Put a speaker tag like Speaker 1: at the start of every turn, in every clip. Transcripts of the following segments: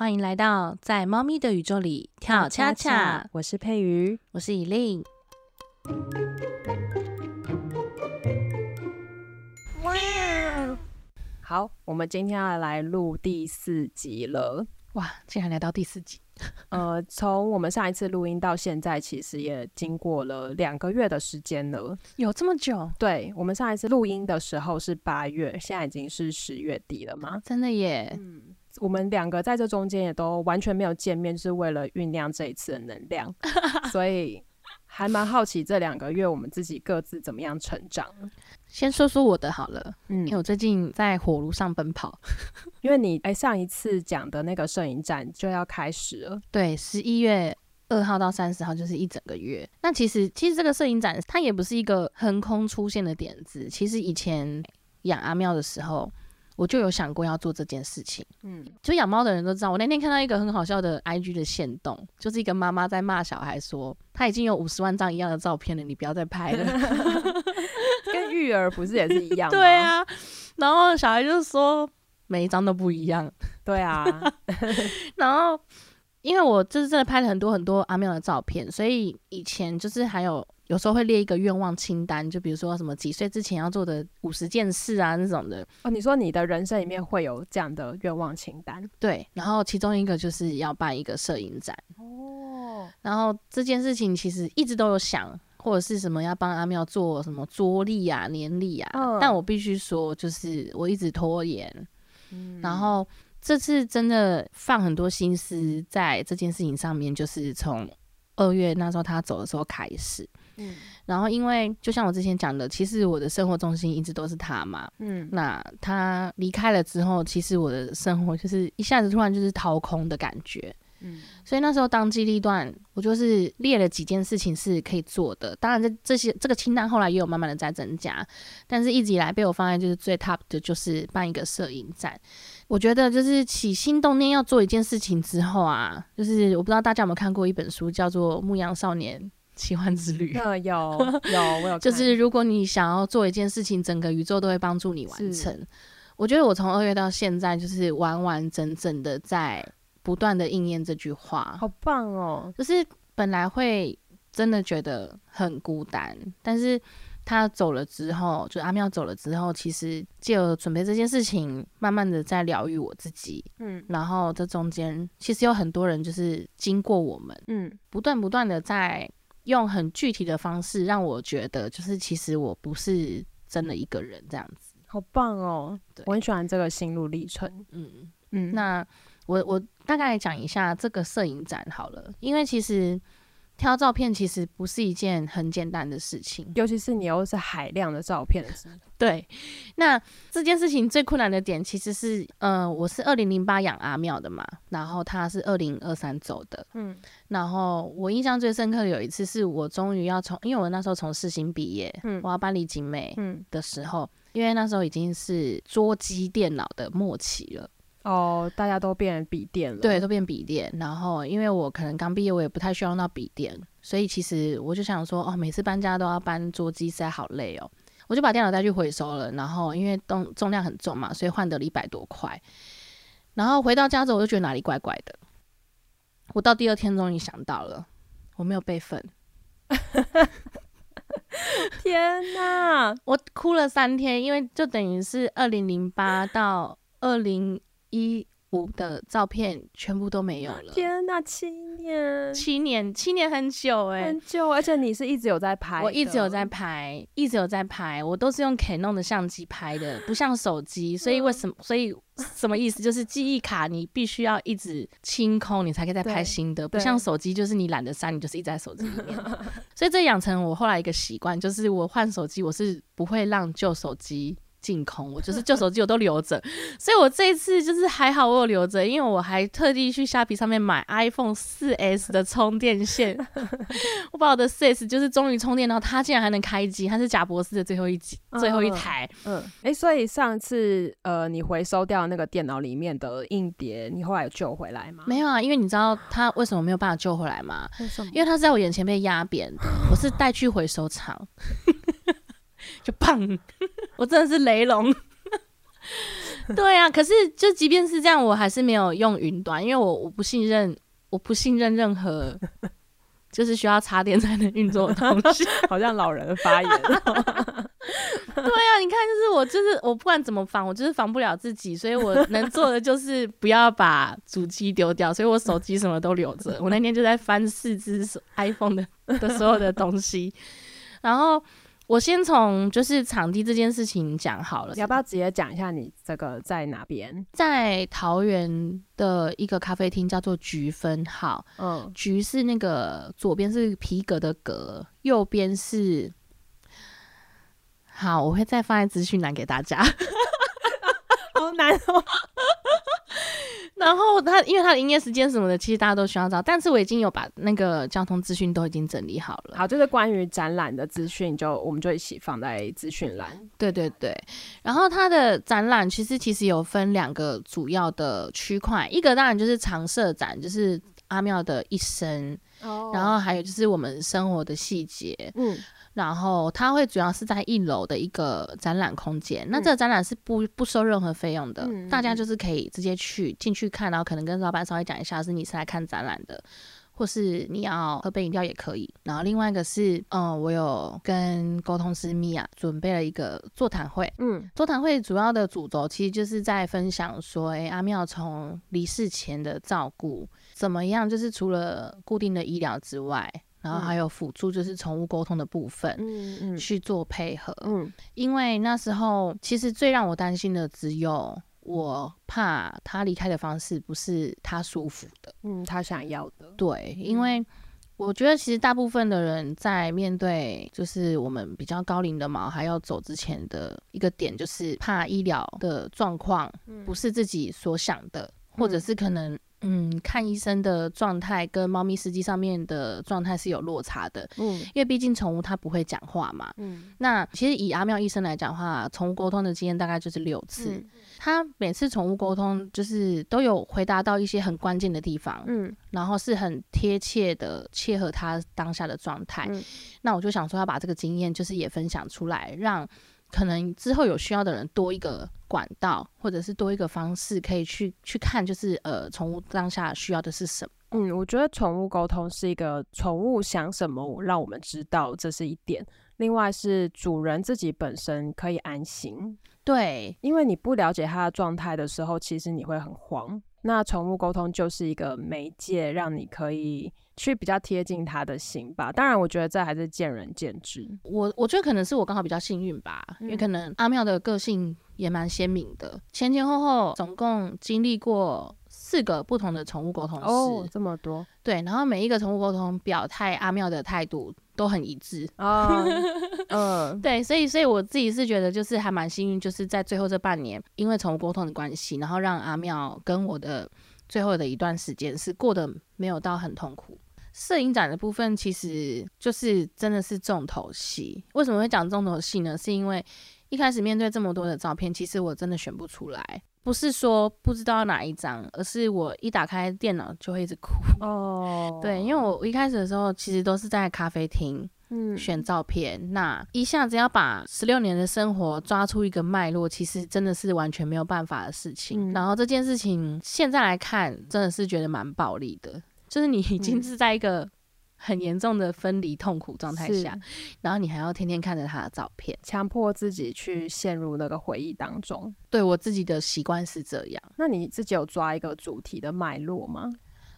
Speaker 1: 欢迎来到在猫咪的宇宙里跳恰恰。
Speaker 2: 我是佩瑜，
Speaker 1: 我是以令。
Speaker 2: 哇！好，我们今天要来录第四集了。
Speaker 1: 哇，竟然来到第四集。
Speaker 2: 呃，从我们上一次录音到现在，其实也经过了两个月的时间了。
Speaker 1: 有这么久？
Speaker 2: 对，我们上一次录音的时候是八月，现在已经是十月底了嘛？
Speaker 1: 真的耶。
Speaker 2: 嗯，我们两个在这中间也都完全没有见面，就是为了酝酿这一次的能量，所以还蛮好奇这两个月我们自己各自怎么样成长。
Speaker 1: 先说说我的好了，嗯，因为我最近在火炉上奔跑，
Speaker 2: 因为你哎上一次讲的那个摄影展就要开始了，
Speaker 1: 对，十一月二号到三十号就是一整个月。那其实其实这个摄影展它也不是一个横空出现的点子，其实以前养阿妙的时候。我就有想过要做这件事情，嗯，就养猫的人都知道。我那天看到一个很好笑的 IG 的线动，就是一个妈妈在骂小孩说，他已经有五十万张一样的照片了，你不要再拍了。
Speaker 2: 跟育儿不是也是一样吗？
Speaker 1: 对啊，然后小孩就说每一张都不一样。
Speaker 2: 对啊，
Speaker 1: 然后因为我就是真的拍了很多很多阿妙的照片，所以以前就是还有。有时候会列一个愿望清单，就比如说什么几岁之前要做的五十件事啊那种的。
Speaker 2: 哦，你说你的人生里面会有这样的愿望清单？
Speaker 1: 对，然后其中一个就是要办一个摄影展。哦。然后这件事情其实一直都有想，或者是什么要帮阿妙做什么桌历啊、年历啊。嗯。但我必须说，就是我一直拖延。嗯。然后这次真的放很多心思在这件事情上面，就是从二月那时候他走的时候开始。嗯，然后因为就像我之前讲的，其实我的生活重心一直都是他嘛。嗯，那他离开了之后，其实我的生活就是一下子突然就是掏空的感觉。嗯，所以那时候当机立断，我就是列了几件事情是可以做的。当然，这这些这个清单后来也有慢慢的在增加，但是一直以来被我放在就是最 top 的就是办一个摄影展。我觉得就是起心动念要做一件事情之后啊，就是我不知道大家有没有看过一本书，叫做《牧羊少年》。奇幻之旅，
Speaker 2: 有有我有，
Speaker 1: 就是如果你想要做一件事情，整个宇宙都会帮助你完成。我觉得我从二月到现在，就是完完整整的在不断的应验这句话，
Speaker 2: 好棒哦！
Speaker 1: 就是本来会真的觉得很孤单，但是他走了之后，就阿妙走了之后，其实借由准备这件事情，慢慢的在疗愈我自己。嗯，然后这中间其实有很多人就是经过我们，嗯，不断不断的在。用很具体的方式让我觉得，就是其实我不是真的一个人这样子，
Speaker 2: 好棒哦！我很喜欢这个心路历程。
Speaker 1: 嗯嗯，那我我大概讲一下这个摄影展好了，因为其实。挑照片其实不是一件很简单的事情，
Speaker 2: 尤其是你又是海量的照片。
Speaker 1: 对，那这件事情最困难的点其实是，呃，我是二零零八养阿妙的嘛，然后他是二零二三走的，嗯，然后我印象最深刻的有一次是我终于要从，因为我那时候从世新毕业，嗯，我要搬离景美，嗯的时候，因为那时候已经是桌机电脑的末期了。
Speaker 2: 哦，大家都变笔电了，
Speaker 1: 对，都变笔电。然后，因为我可能刚毕业，我也不太需要用到笔电，所以其实我就想说，哦，每次搬家都要搬桌机，实在好累哦。我就把电脑带去回收了。然后，因为重重量很重嘛，所以换得了一百多块。然后回到家之后，我就觉得哪里怪怪的。我到第二天终于想到了，我没有备份。
Speaker 2: 天哪！
Speaker 1: 我哭了三天，因为就等于是二零零八到二零。一五的照片全部都没有了。
Speaker 2: 天哪，七年，
Speaker 1: 七年，七年很久哎，
Speaker 2: 很久。而且你是一直有在拍，
Speaker 1: 我一直有在拍，一直有在拍。我都是用 Canon 的相机拍的，不像手机。所以为什么？所以什么意思？就是记忆卡你必须要一直清空，你才可以再拍新的。不像手机，就是你懒得删，你就是一直在手机里面。所以这养成我后来一个习惯，就是我换手机，我是不会让旧手机。净空，我就是旧手机我都留着，所以我这一次就是还好我有留着，因为我还特地去虾皮上面买 iPhone 四 S 的充电线，我把我的四 S 就是终于充电到，它竟然还能开机，它是贾博士的最后一集最后一台。
Speaker 2: 嗯，哎，所以上次呃你回收掉那个电脑里面的硬碟，你后来有救回来吗？
Speaker 1: 没有啊，因为你知道它为什么没有办法救回来吗？为什么因为它在我眼前被压扁的，我是带去回收厂。就砰！我真的是雷龙。对啊，可是就即便是这样，我还是没有用云端，因为我我不信任，我不信任任何就是需要插电才能运作的东西，
Speaker 2: 好像老人发言。
Speaker 1: 对啊，你看，就是我，就是我，不管怎么防，我就是防不了自己，所以我能做的就是不要把主机丢掉，所以我手机什么都留着。我那天就在翻四只 iPhone 的的所有的东西，然后我先从就是场地这件事情讲好了，
Speaker 2: 要不要直接讲一下你这个在哪边？
Speaker 1: 在桃园的一个咖啡厅叫做菊分号，嗯，菊是那个左边是皮革的革，右边是。好，我会再放在资讯栏给大家。
Speaker 2: 好难哦。
Speaker 1: 然后他，因为他的营业时间什么的，其实大家都需要知道。但是我已经有把那个交通资讯都已经整理好了。
Speaker 2: 好，就是关于展览的资讯，就我们就一起放在资讯栏。
Speaker 1: 对对对。然后它的展览其实其实有分两个主要的区块，一个当然就是常设展，就是阿妙的一生。哦。然后还有就是我们生活的细节。嗯。然后它会主要是在一楼的一个展览空间，那这个展览是不不收任何费用的，大家就是可以直接去进去看，然后可能跟老板稍微讲一下是你是来看展览的，或是你要喝杯饮料也可以。然后另外一个是，嗯，我有跟沟通师米娅准备了一个座谈会，嗯，座谈会主要的主轴其实就是在分享说，哎，阿妙从离世前的照顾怎么样，就是除了固定的医疗之外。然后还有辅助，就是宠物沟通的部分，嗯嗯，去做配合，嗯，因为那时候其实最让我担心的只有，我怕他离开的方式不是他舒服的，
Speaker 2: 嗯，他想要的，
Speaker 1: 对，因为我觉得其实大部分的人在面对就是我们比较高龄的毛还要走之前的一个点，就是怕医疗的状况不是自己所想的，或者是可能。嗯，看医生的状态跟猫咪实际上面的状态是有落差的。嗯，因为毕竟宠物它不会讲话嘛。嗯，那其实以阿妙医生来讲话，宠物沟通的经验大概就是六次。他每次宠物沟通就是都有回答到一些很关键的地方。嗯，然后是很贴切的，切合他当下的状态。那我就想说要把这个经验就是也分享出来，让。可能之后有需要的人多一个管道，或者是多一个方式可以去去看，就是呃，宠物当下需要的是什么？
Speaker 2: 嗯，我觉得宠物沟通是一个宠物想什么，让我们知道，这是一点。另外是主人自己本身可以安心，
Speaker 1: 对，
Speaker 2: 因为你不了解它的状态的时候，其实你会很慌。那宠物沟通就是一个媒介，让你可以去比较贴近他的心吧。当然，我觉得这还是见仁见智。
Speaker 1: 我我觉得可能是我刚好比较幸运吧，因为可能阿妙的个性也蛮鲜明的，前前后后总共经历过。四个不同的宠物沟通师，
Speaker 2: 这么多，
Speaker 1: 对，然后每一个宠物沟通表态阿妙的态度都很一致啊，嗯，对，所以所以我自己是觉得就是还蛮幸运，就是在最后这半年，因为宠物沟通的关系，然后让阿妙跟我的最后的一段时间是过得没有到很痛苦。摄影展的部分其实就是真的是重头戏，为什么会讲重头戏呢？是因为一开始面对这么多的照片，其实我真的选不出来。不是说不知道哪一张，而是我一打开电脑就会一直哭。哦，对，因为我一开始的时候其实都是在咖啡厅，嗯，选照片，那一下子要把十六年的生活抓出一个脉络，其实真的是完全没有办法的事情。然后这件事情现在来看，真的是觉得蛮暴力的，就是你已经是在一个。很严重的分离痛苦状态下，然后你还要天天看着他的照片，
Speaker 2: 强迫自己去陷入那个回忆当中。
Speaker 1: 对我自己的习惯是这样。
Speaker 2: 那你自己有抓一个主题的脉络吗？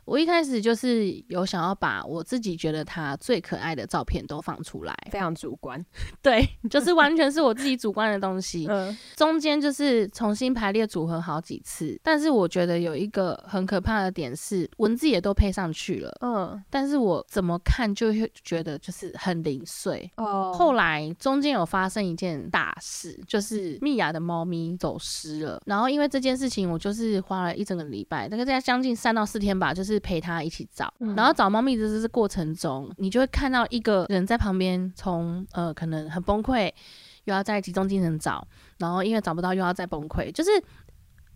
Speaker 1: 我一开始就是有想要把我自己觉得他最可爱的照片都放出来，
Speaker 2: 非常主观，
Speaker 1: 对，就是完全是我自己主观的东西。嗯，中间就是重新排列组合好几次，但是我觉得有一个很可怕的点是文字也都配上去了，嗯，但是我怎么看就会觉得就是很零碎。哦，后来中间有发生一件大事，就是蜜雅的猫咪走失了，然后因为这件事情，我就是花了一整个礼拜，大概在将近三到四天吧，就是。是陪他一起找，然后找猫咪的这过程中，你就会看到一个人在旁边，从呃可能很崩溃，又要在集中精神找，然后因为找不到又要再崩溃。就是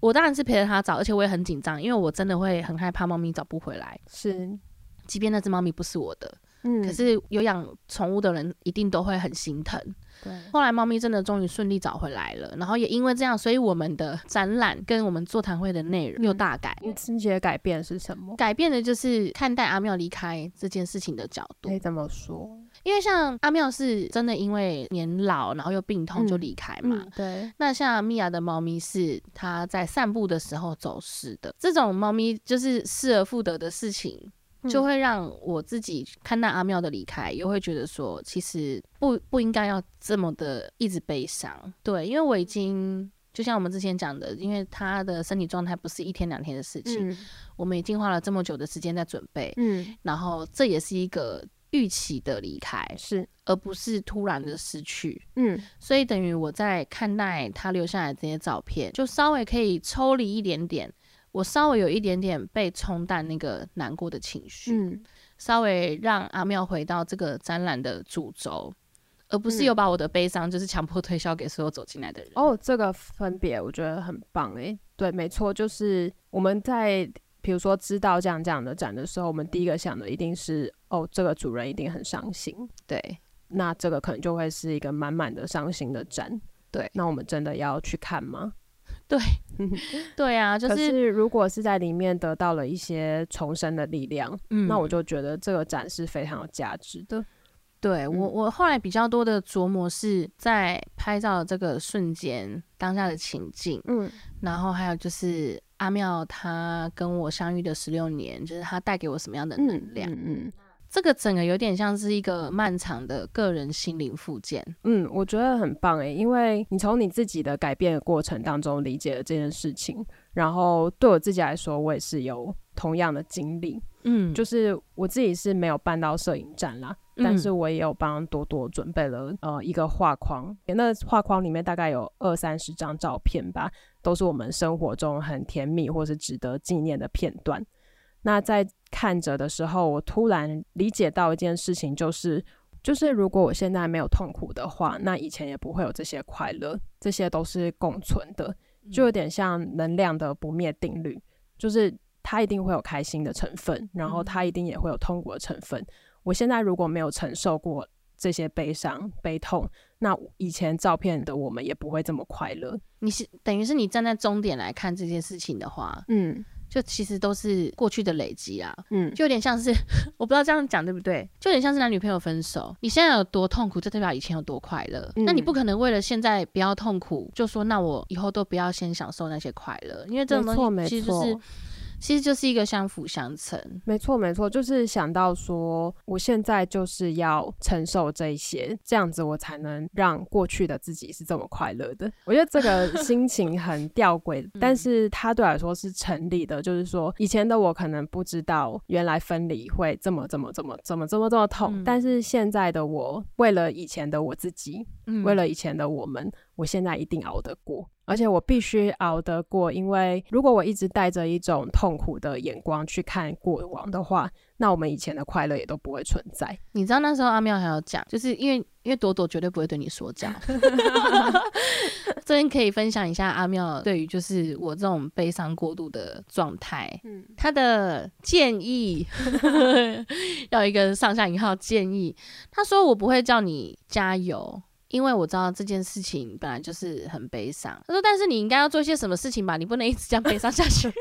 Speaker 1: 我当然是陪着他找，而且我也很紧张，因为我真的会很害怕猫咪找不回来。
Speaker 2: 是，
Speaker 1: 即便那只猫咪不是我的，嗯，可是有养宠物的人一定都会很心疼。
Speaker 2: 对，
Speaker 1: 后来猫咪真的终于顺利找回来了，然后也因为这样，所以我们的展览跟我们座谈会的内容又大改。
Speaker 2: 你自己的改变是什么？
Speaker 1: 改变的就是看待阿妙离开这件事情的角度。
Speaker 2: 可以这么说，
Speaker 1: 因为像阿妙是真的因为年老，然后又病痛就离开嘛。
Speaker 2: 对。
Speaker 1: 那像米娅的猫咪是它在散步的时候走失的，这种猫咪就是失而复得的事情。就会让我自己看待阿妙的离开，又会觉得说，其实不不应该要这么的一直悲伤。对，因为我已经就像我们之前讲的，因为他的身体状态不是一天两天的事情，我们已经花了这么久的时间在准备，嗯，然后这也是一个预期的离开，
Speaker 2: 是，
Speaker 1: 而不是突然的失去，嗯，所以等于我在看待他留下来这些照片，就稍微可以抽离一点点。我稍微有一点点被冲淡那个难过的情绪，嗯，稍微让阿妙回到这个展览的主轴，而不是又把我的悲伤就是强迫推销给所有走进来的人。
Speaker 2: 哦，这个分别我觉得很棒诶。对，没错，就是我们在比如说知道这样这样的展的时候，我们第一个想的一定是哦，这个主人一定很伤心。
Speaker 1: 对，
Speaker 2: 那这个可能就会是一个满满的伤心的展。
Speaker 1: 对，
Speaker 2: 那我们真的要去看吗？
Speaker 1: 对，对啊，就
Speaker 2: 是如果是在里面得到了一些重生的力量，嗯，那我就觉得这个展是非常有价值的。
Speaker 1: 对我，我后来比较多的琢磨是在拍照的这个瞬间当下的情境，嗯，然后还有就是阿妙他跟我相遇的十六年，就是他带给我什么样的能量，嗯。这个整个有点像是一个漫长的个人心灵复健，
Speaker 2: 嗯，我觉得很棒诶，因为你从你自己的改变的过程当中理解了这件事情，然后对我自己来说，我也是有同样的经历，嗯，就是我自己是没有办到摄影展啦，但是我也有帮多多准备了呃一个画框，那画框里面大概有二三十张照片吧，都是我们生活中很甜蜜或是值得纪念的片段。那在看着的时候，我突然理解到一件事情，就是，就是如果我现在没有痛苦的话，那以前也不会有这些快乐，这些都是共存的，就有点像能量的不灭定律，就是它一定会有开心的成分，然后它一定也会有痛苦的成分。我现在如果没有承受过这些悲伤、悲痛，那以前照片的我们也不会这么快乐。
Speaker 1: 你是等于是你站在终点来看这件事情的话，嗯。就其实都是过去的累积啊，嗯，就有点像是 我不知道这样讲对不对，就有点像是男女朋友分手，你现在有多痛苦，就代表以前有多快乐。那你不可能为了现在不要痛苦，就说那我以后都不要先享受那些快乐，因为这种东西其实是。其实就是一个相辅相成，
Speaker 2: 没错没错，就是想到说，我现在就是要承受这些，这样子我才能让过去的自己是这么快乐的。我觉得这个 心情很吊诡，但是它对我来说是成立的。就是说，以前的我可能不知道原来分离会这么这么这么这么这么这么痛，但是现在的我，为了以前的我自己，为了以前的我们。我现在一定熬得过，而且我必须熬得过，因为如果我一直带着一种痛苦的眼光去看过往的话，那我们以前的快乐也都不会存在。
Speaker 1: 你知道那时候阿妙还要讲，就是因为因为朵朵绝对不会对你说教 这边可以分享一下阿妙对于就是我这种悲伤过度的状态，嗯，他的建议 要一个上下引号建议，他说我不会叫你加油。因为我知道这件事情本来就是很悲伤。他说：“但是你应该要做一些什么事情吧？你不能一直这样悲伤下去。”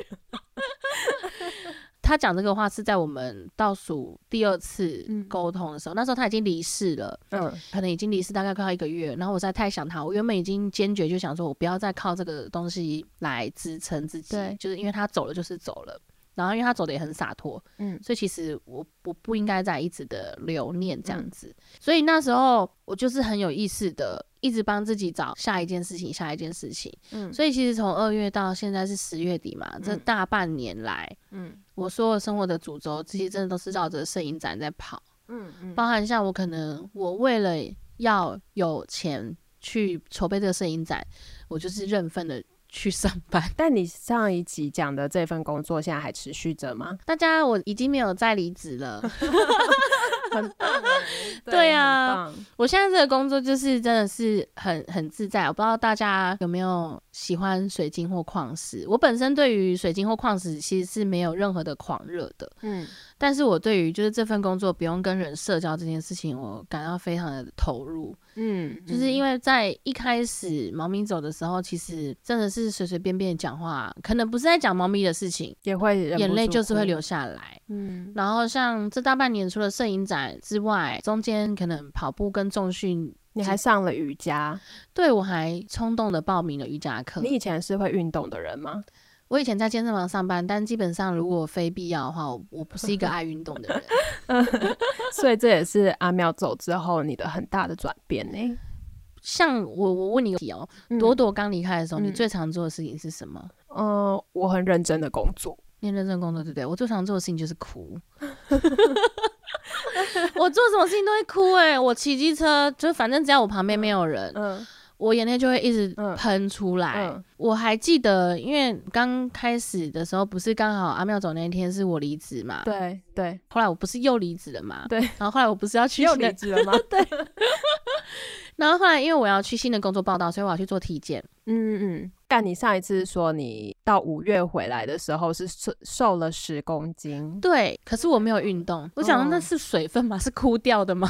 Speaker 1: 他讲这个话是在我们倒数第二次沟通的时候，那时候他已经离世了，嗯，可能已经离世大概快要一个月。然后我在太想他，我原本已经坚决就想说，我不要再靠这个东西来支撑自己，就是因为他走了就是走了。然后，因为他走的也很洒脱，嗯，所以其实我我不应该再一直的留念这样子。所以那时候我就是很有意识的，一直帮自己找下一件事情，下一件事情。嗯，所以其实从二月到现在是十月底嘛，这大半年来，嗯，我所有生活的主轴，这些真的都是绕着摄影展在跑。嗯嗯，包含像我可能我为了要有钱去筹备这个摄影展，我就是认份的。去上班，
Speaker 2: 但你上一集讲的这份工作现在还持续着吗？
Speaker 1: 大家，我已经没有再离职了。对啊，我现在这个工作就是真的是很很自在。我不知道大家有没有喜欢水晶或矿石。我本身对于水晶或矿石其实是没有任何的狂热的。嗯，但是我对于就是这份工作不用跟人社交这件事情，我感到非常的投入。嗯，就是因为在一开始猫咪走的时候，其实真的是随随便便讲话，可能不是在讲猫咪的事情，
Speaker 2: 也会
Speaker 1: 眼泪就是会流下来。嗯，然后像这大半年，除了摄影展之外，中间可能跑步跟重训。
Speaker 2: 你还上了瑜伽，
Speaker 1: 对我还冲动的报名了瑜伽课。
Speaker 2: 你以前是会运动的人吗？
Speaker 1: 我以前在健身房上班，但基本上如果非必要的话，我不是一个爱运动的人。
Speaker 2: 所以这也是阿妙走之后你的很大的转变呢。
Speaker 1: 像我，我问你个题哦，朵朵刚离开的时候，你最常做的事情是什么？
Speaker 2: 嗯，我很认真的工作，
Speaker 1: 你认真工作对不对？我最常做的事情就是哭。我做什么事情都会哭哎！我骑机车，就反正只要我旁边没有人，嗯，我眼泪就会一直喷出来。我还记得，因为刚开始的时候，不是刚好阿妙走那一天是我离职嘛？
Speaker 2: 对对。
Speaker 1: 后来我不是又离职了嘛？
Speaker 2: 对。
Speaker 1: 然后后来我不是要去
Speaker 2: 又离职了吗？
Speaker 1: 对。然后后来因为我要去新的工作报道，所以我要去做体检。嗯
Speaker 2: 嗯。但你上一次说你到五月回来的时候是瘦瘦了十公斤，
Speaker 1: 对，可是我没有运动，我想那是水分吗？是哭掉的吗？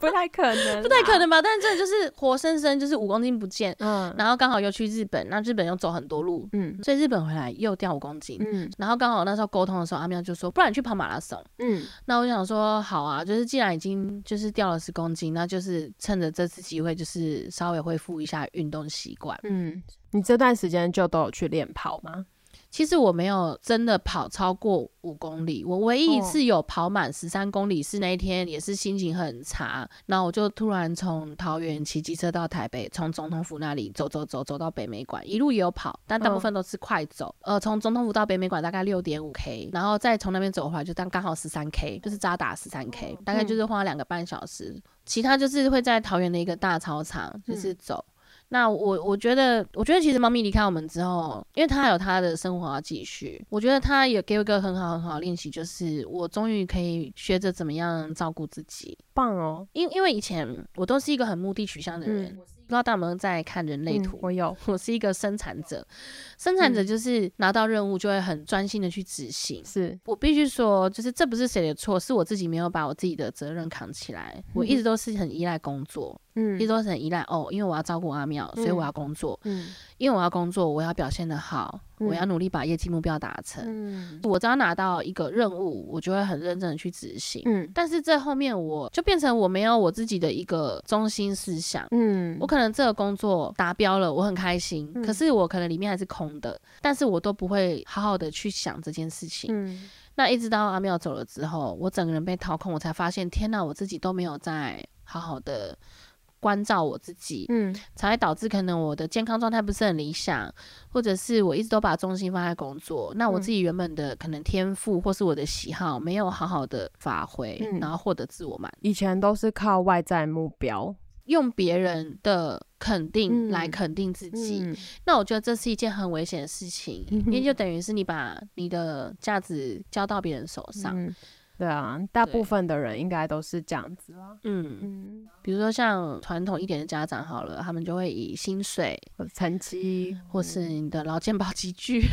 Speaker 2: 不太可能，
Speaker 1: 不太可能吧？但是这就是活生生就是五公斤不见，嗯，然后刚好又去日本，那日本又走很多路，嗯，所以日本回来又掉五公斤，嗯，然后刚好那时候沟通的时候，阿妙就说，不然你去跑马拉松，嗯，那我想说好啊，就是既然已经就是掉了十公斤，那就是趁着这次机会，就是稍微恢复一下运动习惯，嗯。
Speaker 2: 你这段时间就都有去练跑吗？
Speaker 1: 其实我没有真的跑超过五公里，我唯一一次有跑满十三公里是那一天，也是心情很差，然后我就突然从桃园骑机车到台北，从总统府那里走走走走到北美馆，一路也有跑，但大部分都是快走。呃，从总统府到北美馆大概六点五 K，然后再从那边走回来就当刚好十三 K，就是扎打十三 K，大概就是花两个半小时。其他就是会在桃园的一个大操场就是走。那我我觉得，我觉得其实猫咪离开我们之后，因为它还有它的生活要继续，我觉得它也给我一个很好很好的练习，就是我终于可以学着怎么样照顾自己，
Speaker 2: 棒哦！
Speaker 1: 因因为以前我都是一个很目的取向的人。不知道大家有没有在看人类图？
Speaker 2: 我有，
Speaker 1: 我是一个生产者。生产者就是拿到任务就会很专心的去执行。
Speaker 2: 是
Speaker 1: 我必须说，就是这不是谁的错，是我自己没有把我自己的责任扛起来。我一直都是很依赖工作，嗯，一直都是很依赖哦，因为我要照顾阿妙，所以我要工作，嗯，因为我要工作，我要表现的好。我要努力把业绩目标达成。嗯，我只要拿到一个任务，我就会很认真的去执行。嗯，但是这后面我就变成我没有我自己的一个中心思想。嗯，我可能这个工作达标了，我很开心。可是我可能里面还是空的，但是我都不会好好的去想这件事情。嗯，那一直到阿妙走了之后，我整个人被掏空，我才发现，天哪，我自己都没有在好好的。关照我自己，嗯，才会导致可能我的健康状态不是很理想，或者是我一直都把重心放在工作，那我自己原本的可能天赋或是我的喜好没有好好的发挥，然后获得自我满。
Speaker 2: 以前都是靠外在目标，
Speaker 1: 用别人的肯定来肯定自己，那我觉得这是一件很危险的事情，因为就等于是你把你的价值交到别人手上。
Speaker 2: 对啊，大部分的人应该都是这样子了。嗯
Speaker 1: 嗯，比如说像传统一点的家长好了，他们就会以薪水、
Speaker 2: 成绩，
Speaker 1: 或是你的劳健保积聚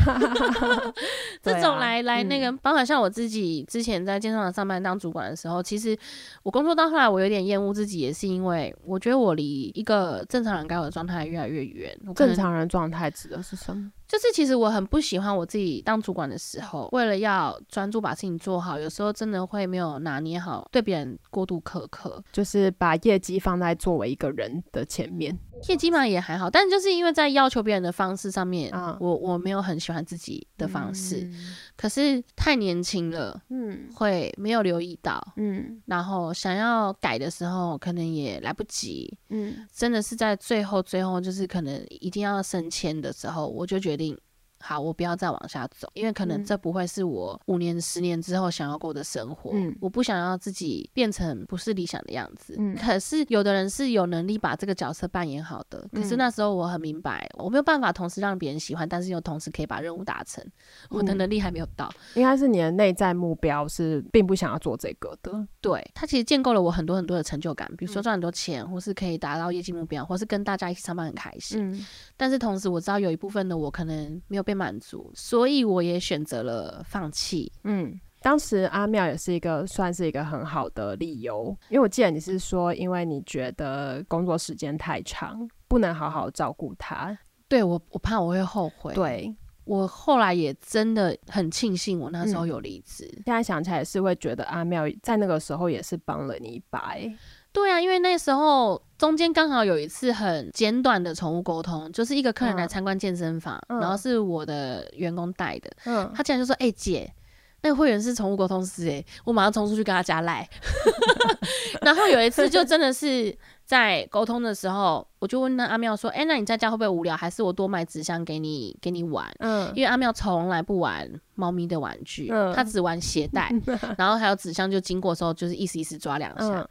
Speaker 1: 这种来来那个。包括像我自己之前在健身房上班当主管的时候，其实我工作到后来，我有点厌恶自己，也是因为我觉得我离一个正常人该有的状态越来越远。
Speaker 2: 正常人状态指的是什么？
Speaker 1: 就是其实我很不喜欢我自己当主管的时候，为了要专注把事情做好，有时候真的会没有拿捏好，对别人过度苛刻，
Speaker 2: 就是把业绩放在作为一个人的前面。
Speaker 1: 业绩嘛也还好，但就是因为在要求别人的方式上面，啊我我没有很喜欢自己的方式，可是太年轻了，嗯，会没有留意到，嗯，然后想要改的时候，可能也来不及，嗯，真的是在最后最后，就是可能一定要升迁的时候，我就决定。好，我不要再往下走，因为可能这不会是我五年、十年之后想要过的生活。嗯，我不想要自己变成不是理想的样子。嗯，可是有的人是有能力把这个角色扮演好的。可是那时候我很明白，我没有办法同时让别人喜欢，但是又同时可以把任务达成。我的能力还没有到。
Speaker 2: 应该是你的内在目标是并不想要做这个的。
Speaker 1: 对，他其实建构了我很多很多的成就感，比如说赚很多钱，或是可以达到业绩目标，或是跟大家一起上班很开心。嗯，但是同时我知道有一部分的我可能没有被满足，所以我也选择了放弃。嗯。
Speaker 2: 当时阿妙也是一个算是一个很好的理由，因为我记得你是说，因为你觉得工作时间太长，不能好好照顾他。
Speaker 1: 对我，我怕我会后悔。
Speaker 2: 对
Speaker 1: 我后来也真的很庆幸，我那时候有离职。
Speaker 2: 现在想起来是会觉得阿妙在那个时候也是帮了你一把。
Speaker 1: 对啊，因为那时候中间刚好有一次很简短的宠物沟通，就是一个客人来参观健身房，然后是我的员工带的，嗯，他竟然就说：“哎，姐。”那个会员是宠物沟通师哎，我马上冲出去跟他加赖。然后有一次就真的是在沟通的时候，我就问那阿妙说：“哎，那你在家会不会无聊？还是我多买纸箱给你给你玩？”嗯，因为阿妙从来不玩猫咪的玩具，他只玩鞋带，然后还有纸箱，就经过的时候就是意思意思抓两下。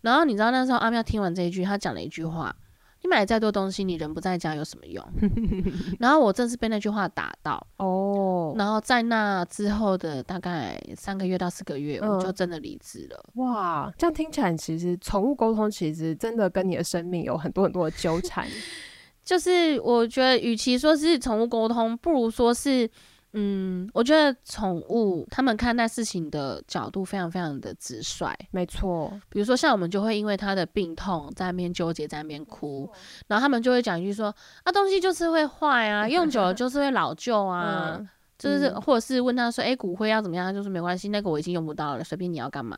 Speaker 1: 然后你知道那时候阿妙听完这一句，他讲了一句话。你买再多东西，你人不在家有什么用？然后我正是被那句话打到 哦，然后在那之后的大概三个月到四个月，我就真的离职了。
Speaker 2: 哇，这样听起来，其实宠物沟通其实真的跟你的生命有很多很多的纠缠。
Speaker 1: 就是我觉得，与其说是宠物沟通，不如说是。嗯，我觉得宠物他们看待事情的角度非常非常的直率，
Speaker 2: 没错。
Speaker 1: 比如说像我们就会因为他的病痛在那边纠结，在那边哭，然后他们就会讲一句说：“啊，东西就是会坏啊，用久了就是会老旧 啊。”就是或者是问他说：“哎，骨灰要怎么样？”就是没关系，那个我已经用不到了，随便你要干嘛。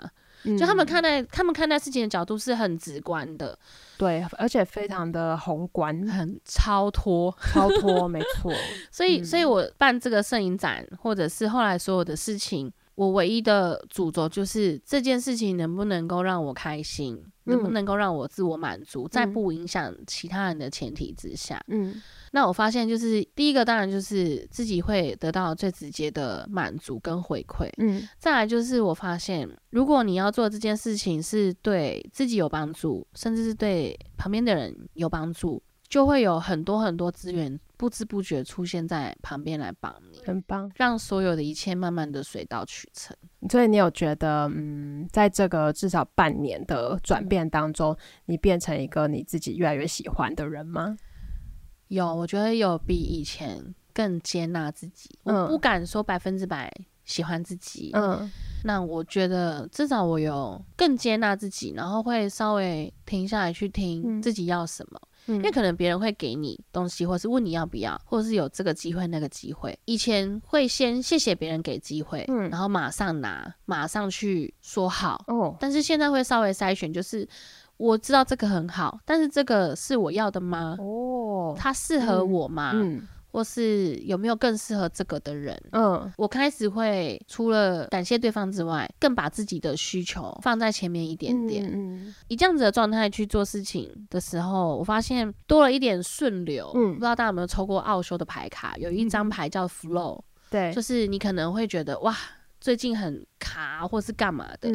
Speaker 1: 就他们看待他们看待事情的角度是很直观的，
Speaker 2: 对，而且非常的宏观，
Speaker 1: 很超脱，
Speaker 2: 超脱，没错。
Speaker 1: 所以，所以我办这个摄影展，或者是后来所有的事情，我唯一的主轴就是这件事情能不能够让我开心。能不能够让我自我满足，在不影响其他人的前提之下，嗯，那我发现就是第一个当然就是自己会得到最直接的满足跟回馈，嗯，再来就是我发现，如果你要做这件事情是对自己有帮助，甚至是对旁边的人有帮助。就会有很多很多资源不知不觉出现在旁边来帮你，
Speaker 2: 很棒，
Speaker 1: 让所有的一切慢慢的水到渠成。
Speaker 2: 所以你有觉得，嗯，在这个至少半年的转变当中，你变成一个你自己越来越喜欢的人吗？
Speaker 1: 有，我觉得有比以前更接纳自己。我不敢说百分之百喜欢自己，嗯，那我觉得至少我有更接纳自己，然后会稍微停下来去听自己要什么。因为可能别人会给你东西，或是问你要不要，或者是有这个机会那个机会。以前会先谢谢别人给机会，嗯，然后马上拿，马上去说好。哦，但是现在会稍微筛选，就是我知道这个很好，但是这个是我要的吗？哦，它适合我吗？嗯。或是有没有更适合这个的人？嗯，我开始会除了感谢对方之外，更把自己的需求放在前面一点点。嗯，以这样子的状态去做事情的时候，我发现多了一点顺流。嗯，不知道大家有没有抽过奥修的牌卡？有一张牌叫 Flow，
Speaker 2: 对，
Speaker 1: 就是你可能会觉得哇，最近很卡，或是干嘛的，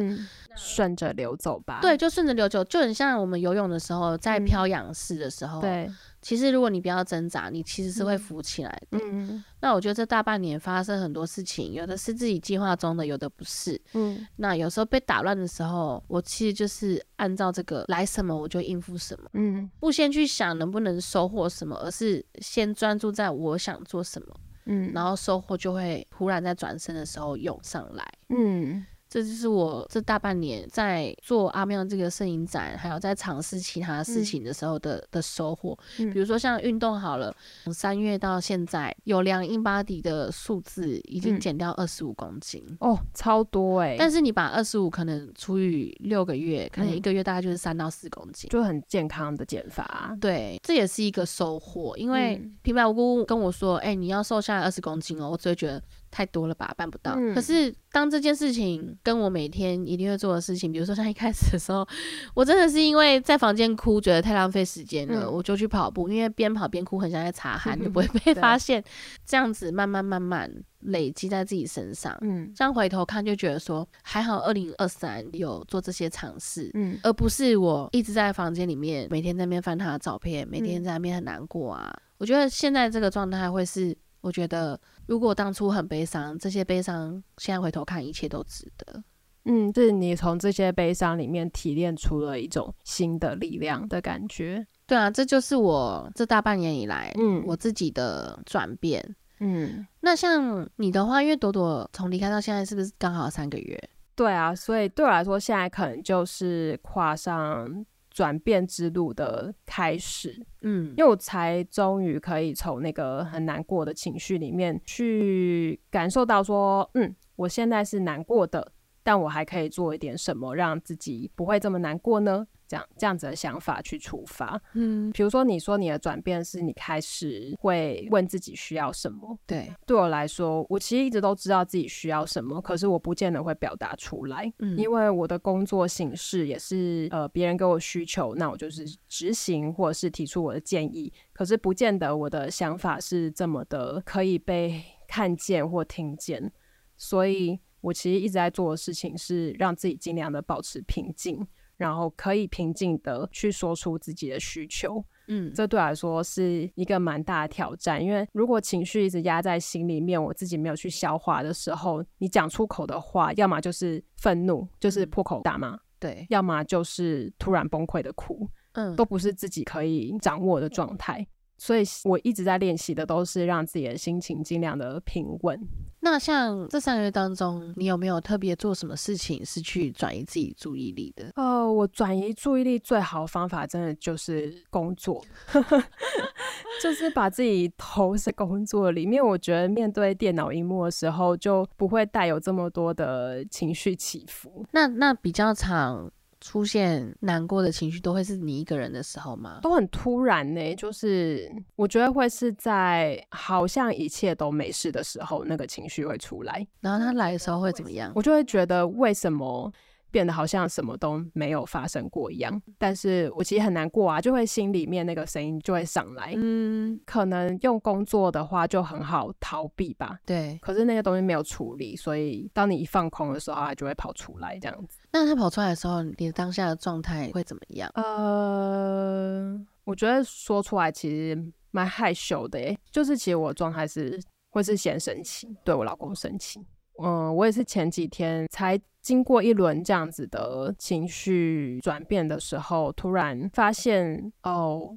Speaker 2: 顺着流走吧。
Speaker 1: 对，就顺着流走，就很像我们游泳的时候，在漂仰式的时候。
Speaker 2: 对。
Speaker 1: 其实，如果你不要挣扎，你其实是会浮起来的。嗯，那我觉得这大半年发生很多事情，有的是自己计划中的，有的不是。嗯，那有时候被打乱的时候，我其实就是按照这个来什么我就应付什么。嗯，不先去想能不能收获什么，而是先专注在我想做什么。嗯，然后收获就会突然在转身的时候涌上来。嗯。这就是我这大半年在做阿妙这个摄影展，还有在尝试其他事情的时候的的收获。比如说像运动好了，从三月到现在有量 in body 的数字已经减掉二十五公斤
Speaker 2: 哦，超多哎！
Speaker 1: 但是你把二十五可能除以六个月，可能一个月大概就是三到四公斤，
Speaker 2: 就很健康的减法。
Speaker 1: 对，这也是一个收获，因为平白无故跟我说，哎，你要瘦下来二十公斤哦，我只会觉得。太多了吧，办不到。可是当这件事情跟我每天一定会做的事情，比如说像一开始的时候，我真的是因为在房间哭，觉得太浪费时间了，我就去跑步，因为边跑边哭，很像在擦汗，就不会被发现。这样子慢慢慢慢累积在自己身上，嗯，这样回头看就觉得说，还好二零二三有做这些尝试，嗯，而不是我一直在房间里面每天在那边翻他的照片，每天在那边很难过啊。我觉得现在这个状态会是。我觉得，如果当初很悲伤，这些悲伤现在回头看，一切都值得。
Speaker 2: 嗯，就是你从这些悲伤里面提炼出了一种新的力量的感觉。
Speaker 1: 对啊，这就是我这大半年以来，嗯，我自己的转变。嗯，那像你的话，因为朵朵从离开到现在，是不是刚好三个月？
Speaker 2: 对啊，所以对我来说，现在可能就是跨上转变之路的开始。嗯，因为我才终于可以从那个很难过的情绪里面去感受到说，嗯，我现在是难过的，但我还可以做一点什么，让自己不会这么难过呢？这样这样子的想法去出发，嗯，比如说你说你的转变是你开始会问自己需要什么，
Speaker 1: 对，
Speaker 2: 对我来说，我其实一直都知道自己需要什么，可是我不见得会表达出来，嗯，因为我的工作形式也是，呃，别人给我需求，那我就是执行或者是提出我的建议，可是不见得我的想法是这么的可以被看见或听见，所以我其实一直在做的事情是让自己尽量的保持平静。然后可以平静的去说出自己的需求，嗯，这对我来说是一个蛮大的挑战。因为如果情绪一直压在心里面，我自己没有去消化的时候，你讲出口的话，要么就是愤怒，就是破口大骂，
Speaker 1: 对；
Speaker 2: 要么就是突然崩溃的哭，嗯，都不是自己可以掌握的状态。所以我一直在练习的都是让自己的心情尽量的平稳。
Speaker 1: 那像这三个月当中，你有没有特别做什么事情是去转移自己注意力的？
Speaker 2: 哦，我转移注意力最好的方法，真的就是工作，就是把自己投在工作里面。我觉得面对电脑荧幕的时候，就不会带有这么多的情绪起伏。
Speaker 1: 那那比较长。出现难过的情绪都会是你一个人的时候吗？
Speaker 2: 都很突然呢，就是我觉得会是在好像一切都没事的时候，那个情绪会出来。
Speaker 1: 然后他来的时候会怎么样？
Speaker 2: 我就会觉得为什么？变得好像什么都没有发生过一样，但是我其实很难过啊，就会心里面那个声音就会上来。嗯，可能用工作的话就很好逃避吧。
Speaker 1: 对，
Speaker 2: 可是那些东西没有处理，所以当你一放空的时候，它就会跑出来这样子。
Speaker 1: 那它跑出来的时候，你当下的状态会怎么样？
Speaker 2: 呃，我觉得说出来其实蛮害羞的诶，就是其实我状态是会是先生气，对我老公生气。嗯，我也是前几天才经过一轮这样子的情绪转变的时候，突然发现哦，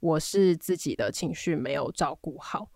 Speaker 2: 我是自己的情绪没有照顾好，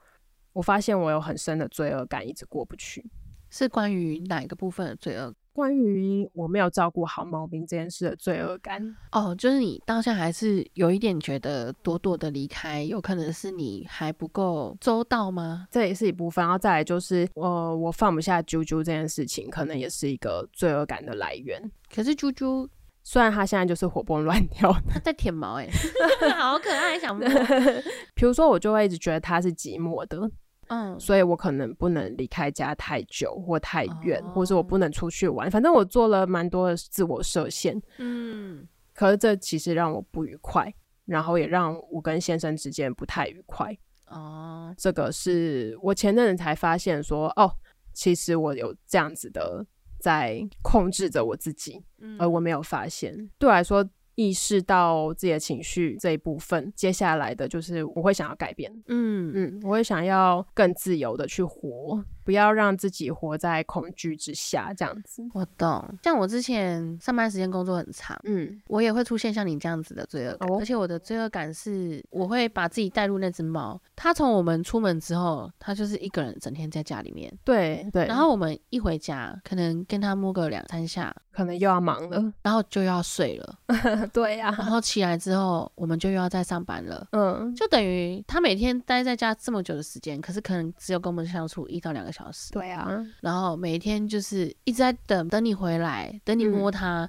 Speaker 2: 我发现我有很深的罪恶感，一直过不去。
Speaker 1: 是关于哪个部分的罪恶？
Speaker 2: 关于我没有照顾好毛病这件事的罪恶感
Speaker 1: 哦，就是你当下还是有一点觉得朵朵的离开有可能是你还不够周到吗？
Speaker 2: 这也是一部分，然后再来就是呃我放不下啾啾这件事情，可能也是一个罪恶感的来源。
Speaker 1: 可是啾啾
Speaker 2: 虽然它现在就是活蹦乱 跳，
Speaker 1: 它在舔毛哎，好可爱，想摸。
Speaker 2: 比如说我就会一直觉得它是寂寞的。嗯，所以我可能不能离开家太久或太远，或者我不能出去玩。反正我做了蛮多的自我设限。嗯，可是这其实让我不愉快，然后也让我跟先生之间不太愉快。哦，这个是我前阵子才发现说，哦，其实我有这样子的在控制着我自己，而我没有发现。对我来说。意识到自己的情绪这一部分，接下来的就是我会想要改变，嗯嗯，我会想要更自由的去活。不要让自己活在恐惧之下，这样子。
Speaker 1: 我懂。像我之前上班时间工作很长，嗯，我也会出现像你这样子的罪恶感。而且我的罪恶感是，我会把自己带入那只猫。它从我们出门之后，它就是一个人整天在家里面。
Speaker 2: 对对。
Speaker 1: 然后我们一回家，可能跟它摸个两三下，
Speaker 2: 可能又要忙了，
Speaker 1: 然后就要睡了。
Speaker 2: 对呀。
Speaker 1: 然后起来之后，我们就又要再上班了。嗯。就等于他每天待在家这么久的时间，可是可能只有跟我们相处一到两个。小时
Speaker 2: 对啊，
Speaker 1: 然后每天就是一直在等等你回来，等你摸它，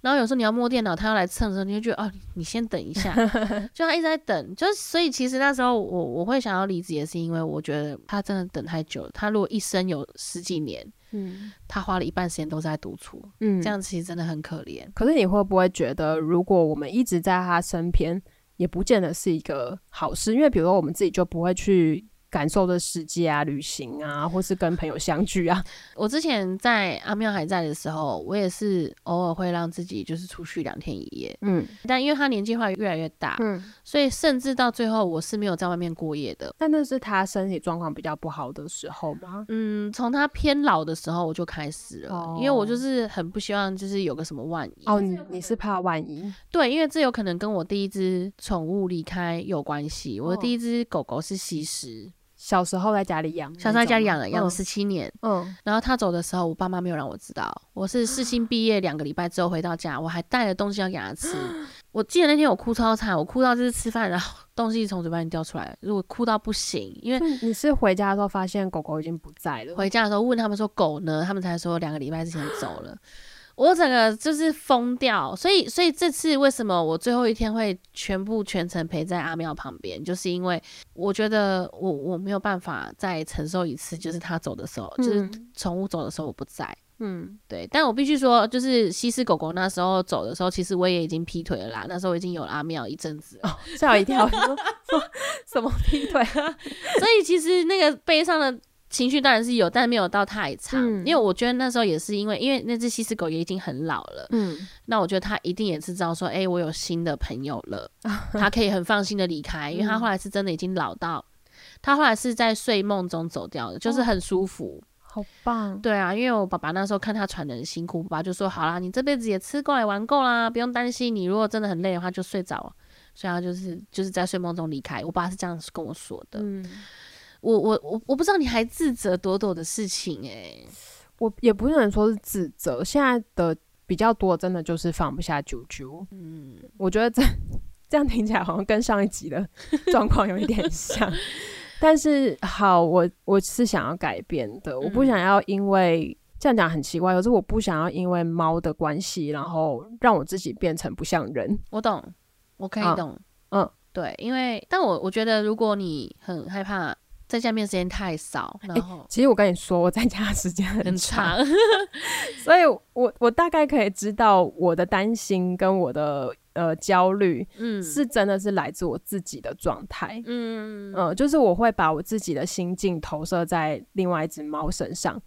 Speaker 1: 然后有时候你要摸电脑，它要来蹭的时候，你就觉得哦，你先等一下，就他一直在等，就所以其实那时候我我会想要离职，也是因为我觉得他真的等太久了。他如果一生有十几年，嗯，他花了一半时间都在独处，嗯，这样其实真的很可怜。
Speaker 2: 可是你会不会觉得，如果我们一直在他身边，也不见得是一个好事？因为比如说我们自己就不会去。感受的世界啊，旅行啊，或是跟朋友相聚啊。
Speaker 1: 我之前在阿妙还在的时候，我也是偶尔会让自己就是出去两天一夜。嗯，但因为他年纪会越来越大，嗯，所以甚至到最后我是没有在外面过夜的。
Speaker 2: 但那是他身体状况比较不好的时候吗？
Speaker 1: 嗯，从他偏老的时候我就开始了，因为我就是很不希望就是有个什么万一。
Speaker 2: 哦，你你是怕万一？
Speaker 1: 对，因为这有可能跟我第一只宠物离开有关系。我的第一只狗狗是西施。
Speaker 2: 小时候在家里养，
Speaker 1: 小时候在家里养了，养了十七年。嗯，然后他走的时候，我爸妈没有让我知道。我是试新毕业两个礼拜之后回到家，我还带了东西要给他吃。我记得那天我哭超惨，我哭到就是吃饭，然后东西从嘴巴里掉出来，如果哭到不行。因为
Speaker 2: 你是回家的时候发现狗狗已经不在了，
Speaker 1: 回家的时候问他们说狗呢，他们才说两个礼拜之前走了。我整个就是疯掉，所以所以这次为什么我最后一天会全部全程陪在阿妙旁边，就是因为我觉得我我没有办法再承受一次，就是他走的时候，就是宠物走的时候我不在，嗯，对。但我必须说，就是西施狗狗那时候走的时候，其实我也已经劈腿了啦，那时候已经有了阿妙一阵子，
Speaker 2: 吓我一跳，说什么劈腿？
Speaker 1: 啊 所以其实那个悲伤的。情绪当然是有，但没有到太差。因为我觉得那时候也是因为，因为那只西施狗也已经很老了。嗯，那我觉得它一定也是知道说，哎，我有新的朋友了，它可以很放心的离开。因为它后来是真的已经老到，它后来是在睡梦中走掉的，就是很舒服，
Speaker 2: 好棒。
Speaker 1: 对啊，因为我爸爸那时候看他喘的很辛苦，爸爸就说，好啦，你这辈子也吃够也玩够啦，不用担心。你如果真的很累的话，就睡着。所以他就是就是在睡梦中离开。我爸是这样跟我说的。嗯。我我我我不知道你还自责朵朵的事情哎，
Speaker 2: 我也不能说是自责，现在的比较多真的就是放不下啾啾。嗯，我觉得这这样听起来好像跟上一集的 状况有一点像，但是好，我我是想要改变的，我不想要因为这样讲很奇怪，可是我不想要因为猫的关系，然后让我自己变成不像人。
Speaker 1: 我懂，我可以懂，嗯，对，因为但我我觉得如果你很害怕。在家面时间太少，然后
Speaker 2: 其实我跟你说，我在家时间很长，所以我我大概可以知道我的担心跟我的呃焦虑，嗯，是真的是来自我自己的状态，嗯。嗯，就是我会把我自己的心境投射在另外一只猫身上，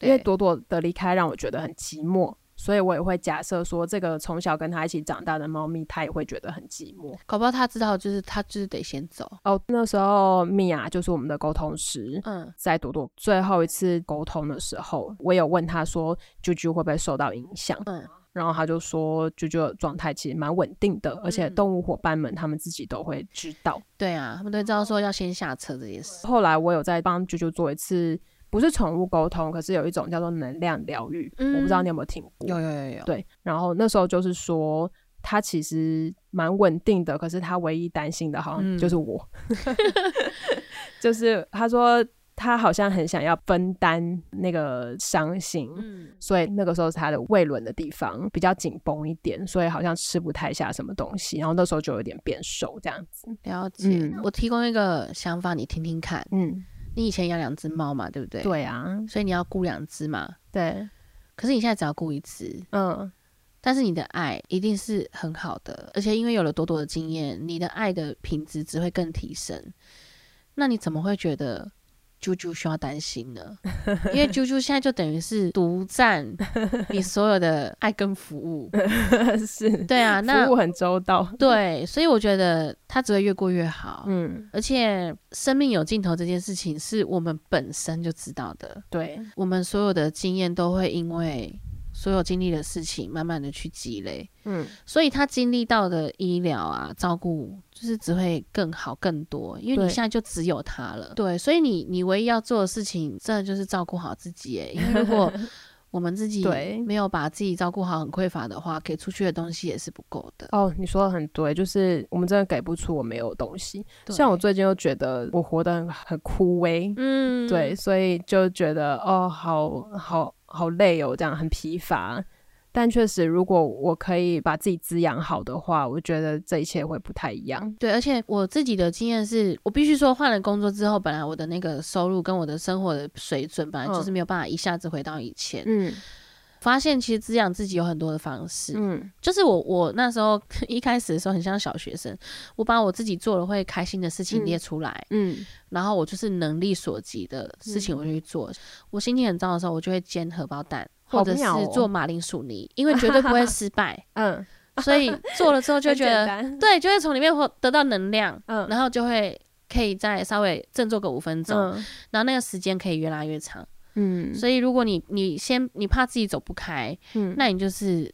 Speaker 2: 因为朵朵的离开让我觉得很寂寞。所以我也会假设说，这个从小跟他一起长大的猫咪，它也会觉得很寂寞。
Speaker 1: 搞不好他知道，就是他就是得先走
Speaker 2: 哦。那时候米娅就是我们的沟通师，嗯，在朵朵最后一次沟通的时候，我有问他说，啾啾会不会受到影响？嗯，然后他就说，啾啾的状态其实蛮稳定的，而且动物伙伴们他们自己都会知道。
Speaker 1: 对啊，他们都知道说要先下车这件事。
Speaker 2: 后来我有在帮啾啾做一次。不是宠物沟通，可是有一种叫做能量疗愈，我不知道你有没有听过？
Speaker 1: 有有有有。
Speaker 2: 对，然后那时候就是说，他其实蛮稳定的，可是他唯一担心的，好像就是我，就是他说他好像很想要分担那个伤心，嗯，所以那个时候是他的胃轮的地方比较紧绷一点，所以好像吃不太下什么东西，然后那时候就有点变瘦这样子。
Speaker 1: 了解，我提供一个想法，你听听看，嗯。你以前养两只猫嘛，对不对？
Speaker 2: 对啊，
Speaker 1: 所以你要雇两只嘛。
Speaker 2: 对，
Speaker 1: 可是你现在只要雇一只，嗯，但是你的爱一定是很好的，而且因为有了多多的经验，你的爱的品质只会更提升。那你怎么会觉得？啾啾需要担心了，因为啾啾现在就等于是独占 你所有的爱跟服务，
Speaker 2: 是。
Speaker 1: 对啊，那
Speaker 2: 服务很周到，
Speaker 1: 对，所以我觉得他只会越过越好，嗯，而且生命有尽头这件事情是我们本身就知道的，
Speaker 2: 对，
Speaker 1: 我们所有的经验都会因为。所有经历的事情，慢慢的去积累，嗯，所以他经历到的医疗啊，照顾，就是只会更好更多，因为你现在就只有他了，对，所以你你唯一要做的事情，真的就是照顾好自己，哎，因为如果我们自己没有把自己照顾好，很匮乏的话，给出去的东西也是不够的。
Speaker 2: 哦，你说的很对，就是我们真的给不出我没有东西，像我最近又觉得我活得很很枯萎，嗯，对，所以就觉得哦，好好。好累哦，这样很疲乏。但确实，如果我可以把自己滋养好的话，我觉得这一切会不太一样。
Speaker 1: 对，而且我自己的经验是，我必须说，换了工作之后，本来我的那个收入跟我的生活的水准，本来就是没有办法一下子回到以前。嗯。发现其实滋养自己有很多的方式，嗯，就是我我那时候 一开始的时候很像小学生，我把我自己做了会开心的事情列出来，嗯，然后我就是能力所及的事情我就去做。我心情很糟的时候，我就会煎荷包蛋，或者是做马铃薯泥，因为绝对不会失败，嗯，所以做了之后 就觉得对，就会从里面获得到能量，嗯，然后就会可以再稍微振作个五分钟，然后那个时间可以越拉越长。嗯，所以如果你你先你怕自己走不开，嗯，那你就是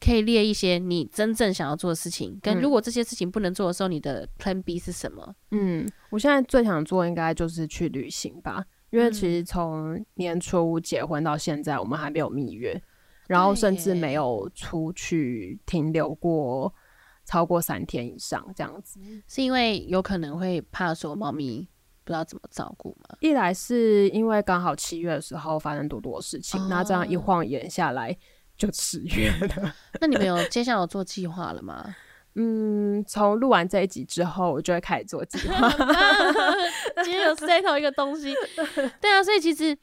Speaker 1: 可以列一些你真正想要做的事情，跟如果这些事情不能做的时候，你的 Plan B 是什么？
Speaker 2: 嗯，我现在最想做应该就是去旅行吧，因为其实从年初结婚到现在，我们还没有蜜月，然后甚至没有出去停留过超过三天以上这样子，
Speaker 1: 是因为有可能会怕说猫咪。不知道怎么照顾嘛？
Speaker 2: 一来是因为刚好七月的时候发生多多事情，那这样一晃眼下来就十月了。
Speaker 1: 那你们有 接下来有做计划了吗？
Speaker 2: 嗯，从录完这一集之后，我就会开始做计划。
Speaker 1: 今天有 settle 一个东西，对啊，所以其实。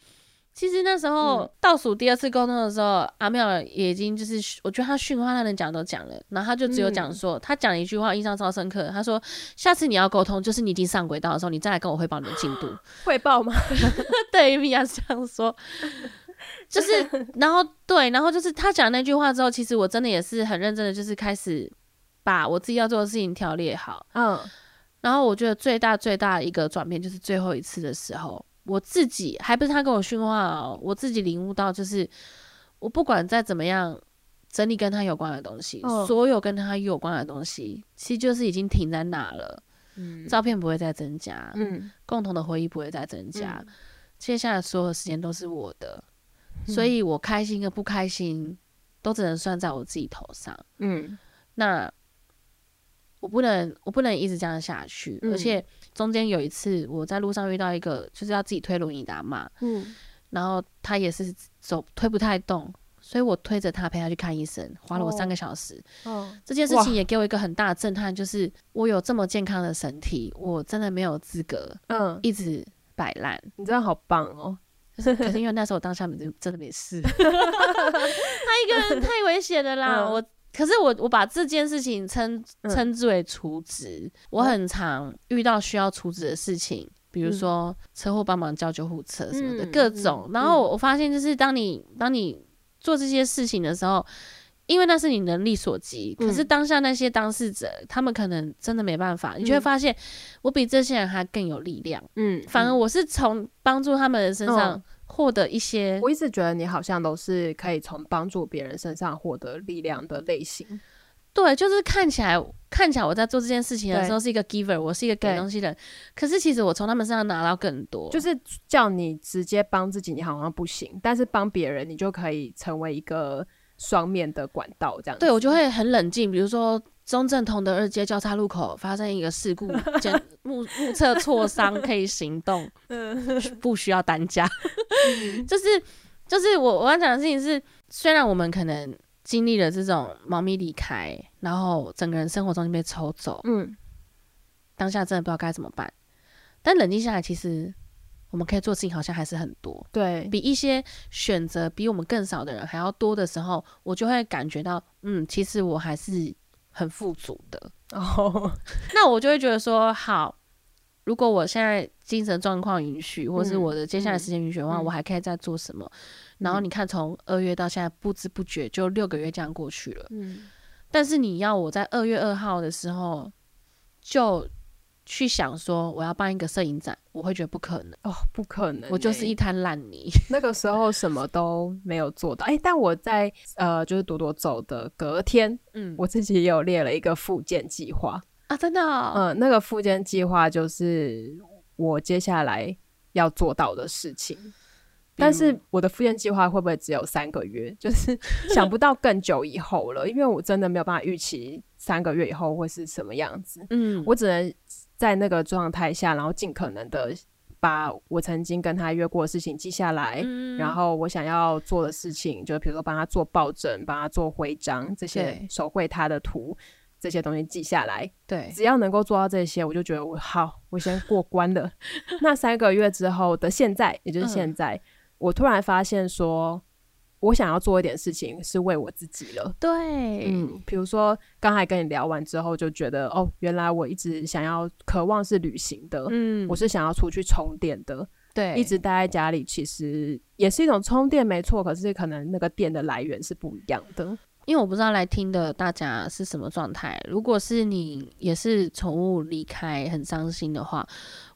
Speaker 1: 其实那时候倒数第二次沟通的时候，阿妙也已经就是，我觉得他训话他能讲都讲了，然后他就只有讲说，他讲一句话印象超深刻，他说下次你要沟通，就是你已经上轨道的时候，你再来跟我汇报你的进度。
Speaker 2: 汇报吗？
Speaker 1: 对，米娅是这样说，就是，然后对，然后就是他讲那句话之后，其实我真的也是很认真的，就是开始把我自己要做的事情条列好。嗯，然后我觉得最大最大的一个转变就是最后一次的时候。我自己还不是他跟我训话哦，我自己领悟到就是，我不管再怎么样整理跟他有关的东西，所有跟他有关的东西，其实就是已经停在那了。嗯，照片不会再增加，嗯，共同的回忆不会再增加，接下来所有时间都是我的，所以我开心跟不开心都只能算在我自己头上。嗯，那。我不能，我不能一直这样下去。而且中间有一次，我在路上遇到一个就是要自己推轮椅的阿妈，嗯，然后他也是走推不太动，所以我推着他陪他去看医生，花了我三个小时。哦，这件事情也给我一个很大的震撼，就是我有这么健康的身体，我真的没有资格，嗯，一直摆烂。
Speaker 2: 你真的好棒哦！
Speaker 1: 可是因为那时候我当下真真的没事，他一个人太危险了啦，我。可是我我把这件事情称称之为除职，我很常遇到需要除职的事情，比如说车祸帮忙叫救护车什么的各种。然后我发现，就是当你当你做这些事情的时候，因为那是你能力所及，可是当下那些当事者他们可能真的没办法，你就会发现我比这些人还更有力量。嗯，反而我是从帮助他们的身上。获得一些，
Speaker 2: 我一直觉得你好像都是可以从帮助别人身上获得力量的类型。
Speaker 1: 对，就是看起来看起来我在做这件事情的时候是一个 giver，我是一个给东西的人。可是其实我从他们身上拿到更多。
Speaker 2: 就是叫你直接帮自己，你好像不行；但是帮别人，你就可以成为一个双面的管道。这样，
Speaker 1: 对我就会很冷静。比如说。中正同德二街交叉路口发生一个事故，目目测挫伤可以行动，不需要担架。就是就是我我要讲的事情是，虽然我们可能经历了这种猫咪离开，然后整个人生活中心被抽走，嗯，当下真的不知道该怎么办。但冷静下来，其实我们可以做事情好像还是很多，
Speaker 2: 对
Speaker 1: 比一些选择比我们更少的人还要多的时候，我就会感觉到，嗯，其实我还是。很富足的哦，那我就会觉得说，好，如果我现在精神状况允许，或是我的接下来时间允许的话，我还可以再做什么？然后你看，从二月到现在，不知不觉就六个月这样过去了。嗯，但是你要我在二月二号的时候就。去想说我要办一个摄影展，我会觉得不可能
Speaker 2: 哦，不可能，
Speaker 1: 我就是一滩烂泥。
Speaker 2: 那个时候什么都没有做到，哎，但我在呃，就是朵朵走的隔天，嗯，我自己也有列了一个复健计划
Speaker 1: 啊，真的，
Speaker 2: 嗯，那个复健计划就是我接下来要做到的事情。但是我的复健计划会不会只有三个月？就是想不到更久以后了，因为我真的没有办法预期三个月以后会是什么样子。嗯，我只能。在那个状态下，然后尽可能的把我曾经跟他约过的事情记下来，然后我想要做的事情，就比如说帮他做抱枕、帮他做徽章这些手绘他的图这些东西记下来。
Speaker 1: 对，
Speaker 2: 只要能够做到这些，我就觉得我好，我先过关了。那三个月之后的现在，也就是现在，我突然发现说。我想要做一点事情，是为我自己了。
Speaker 1: 对，
Speaker 2: 嗯，比如说刚才跟你聊完之后，就觉得哦，原来我一直想要、渴望是旅行的。嗯，我是想要出去充电的。
Speaker 1: 对，
Speaker 2: 一直待在家里，其实也是一种充电，没错。可是可能那个电的来源是不一样的。
Speaker 1: 因为我不知道来听的大家是什么状态。如果是你也是宠物离开很伤心的话，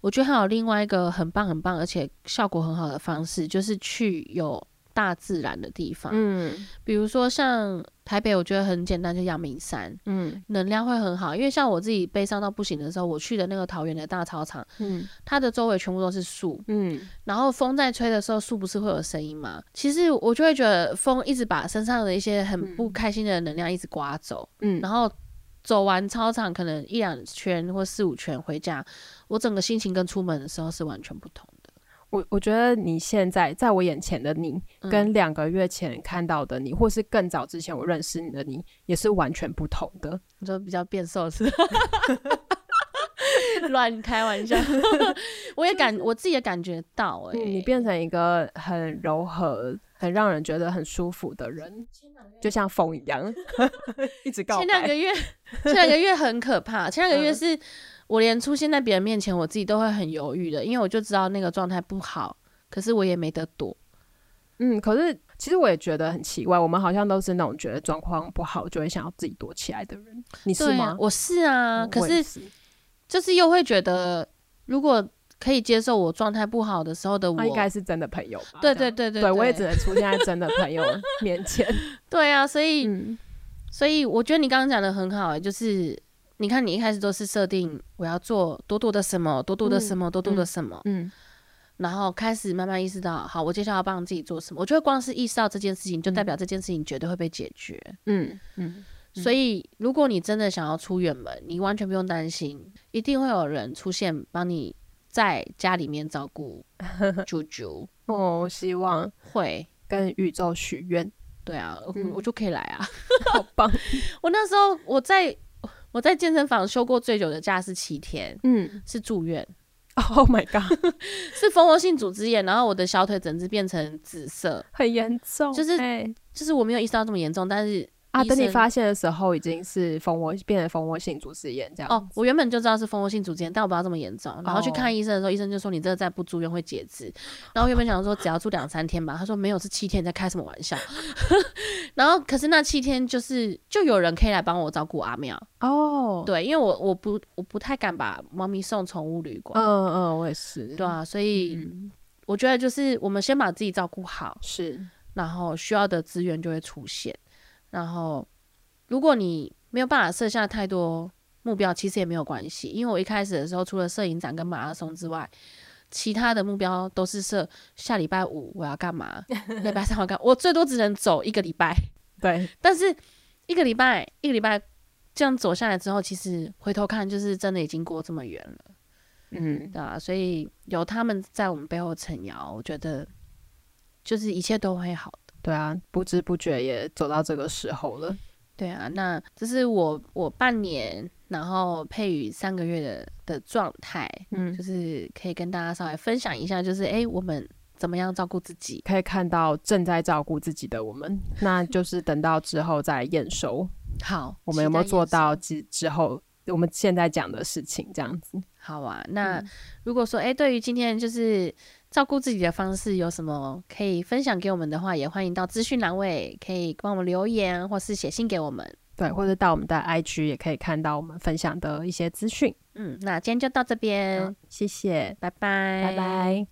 Speaker 1: 我觉得还有另外一个很棒、很棒，而且效果很好的方式，就是去有。大自然的地方，嗯，比如说像台北，我觉得很简单，就阳明山，嗯，能量会很好，因为像我自己悲伤到不行的时候，我去的那个桃园的大操场，嗯，它的周围全部都是树，嗯，然后风在吹的时候，树不是会有声音吗？其实我就会觉得风一直把身上的一些很不开心的能量一直刮走，嗯，然后走完操场可能一两圈或四五圈回家，我整个心情跟出门的时候是完全不同。
Speaker 2: 我我觉得你现在在我眼前的你，跟两个月前看到的你，或是更早之前我认识你的你，也是完全不同的。
Speaker 1: 你说比较变瘦是？乱开玩笑，我也感我自己也感觉到，哎，
Speaker 2: 你变成一个很柔和、很让人觉得很舒服的人，就像风一样，一直告
Speaker 1: 前两个月，前两个月很可怕，前两个月是。我连出现在别人面前，我自己都会很犹豫的，因为我就知道那个状态不好，可是我也没得躲。
Speaker 2: 嗯，可是其实我也觉得很奇怪，我们好像都是那种觉得状况不好就会想要自己躲起来的人。你是吗？
Speaker 1: 我是啊，可是就是又会觉得，如果可以接受我状态不好的时候的我，
Speaker 2: 应该是真的朋友吧？
Speaker 1: 对对对对，
Speaker 2: 对我也只能出现在真的朋友 面前。
Speaker 1: 对啊，所以所以我觉得你刚刚讲的很好，就是。你看，你一开始都是设定我要做多多的什么，多多的什么，多多的什么，嗯，然后开始慢慢意识到，好，我接下来要帮自己做什么。我觉得光是意识到这件事情，就代表这件事情绝对会被解决，嗯嗯。所以，如果你真的想要出远门，你完全不用担心，一定会有人出现帮你在家里面照顾猪猪。
Speaker 2: 哦，希望
Speaker 1: 会
Speaker 2: 跟宇宙许愿。
Speaker 1: 对啊，我就可以来啊，
Speaker 2: 好棒！
Speaker 1: 我那时候我在。我在健身房休过最久的假是七天，嗯，是住院。
Speaker 2: Oh my god，
Speaker 1: 是蜂窝性组织炎，然后我的小腿整只变成紫色，
Speaker 2: 很严重。
Speaker 1: 就是就是我没有意识到这么严重，但是。
Speaker 2: 啊！等你发现的时候，已经是蜂窝变成蜂窝性组织炎这样。哦，
Speaker 1: 我原本就知道是蜂窝性组织炎，但我不知道这么严重。然后去看医生的时候，医生就说你这个再不住院会截肢。然后原本想说只要住两三天吧，他说没有，是七天，在开什么玩笑？然后可是那七天就是就有人可以来帮我照顾阿妙哦。对，因为我我不我不太敢把猫咪送宠物旅馆。
Speaker 2: 嗯嗯，我也是。
Speaker 1: 对啊，所以我觉得就是我们先把自己照顾好，
Speaker 2: 是，
Speaker 1: 然后需要的资源就会出现。然后，如果你没有办法设下太多目标，其实也没有关系。因为我一开始的时候，除了摄影展跟马拉松之外，其他的目标都是设下礼拜五我要干嘛，礼拜三我干，我最多只能走一个礼拜。
Speaker 2: 对，
Speaker 1: 但是一个礼拜一个礼拜这样走下来之后，其实回头看，就是真的已经过这么远了。嗯，对啊，所以有他们在我们背后撑腰，我觉得就是一切都会好。
Speaker 2: 对啊，不知不觉也走到这个时候了。
Speaker 1: 对啊，那这是我我半年，然后佩宇三个月的的状态，嗯，就是可以跟大家稍微分享一下，就是哎，我们怎么样照顾自己？
Speaker 2: 可以看到正在照顾自己的我们，那就是等到之后再验收。
Speaker 1: 好，
Speaker 2: 我们有没有做到之之后？我们现在讲的事情这样子，
Speaker 1: 好啊。那如果说，哎，对于今天就是照顾自己的方式有什么可以分享给我们的话，也欢迎到资讯栏位可以帮我们留言，或是写信给我们。
Speaker 2: 对，或者到我们的 IG 也可以看到我们分享的一些资讯。
Speaker 1: 嗯，那今天就到这边，
Speaker 2: 谢谢，
Speaker 1: 拜拜，
Speaker 2: 拜拜。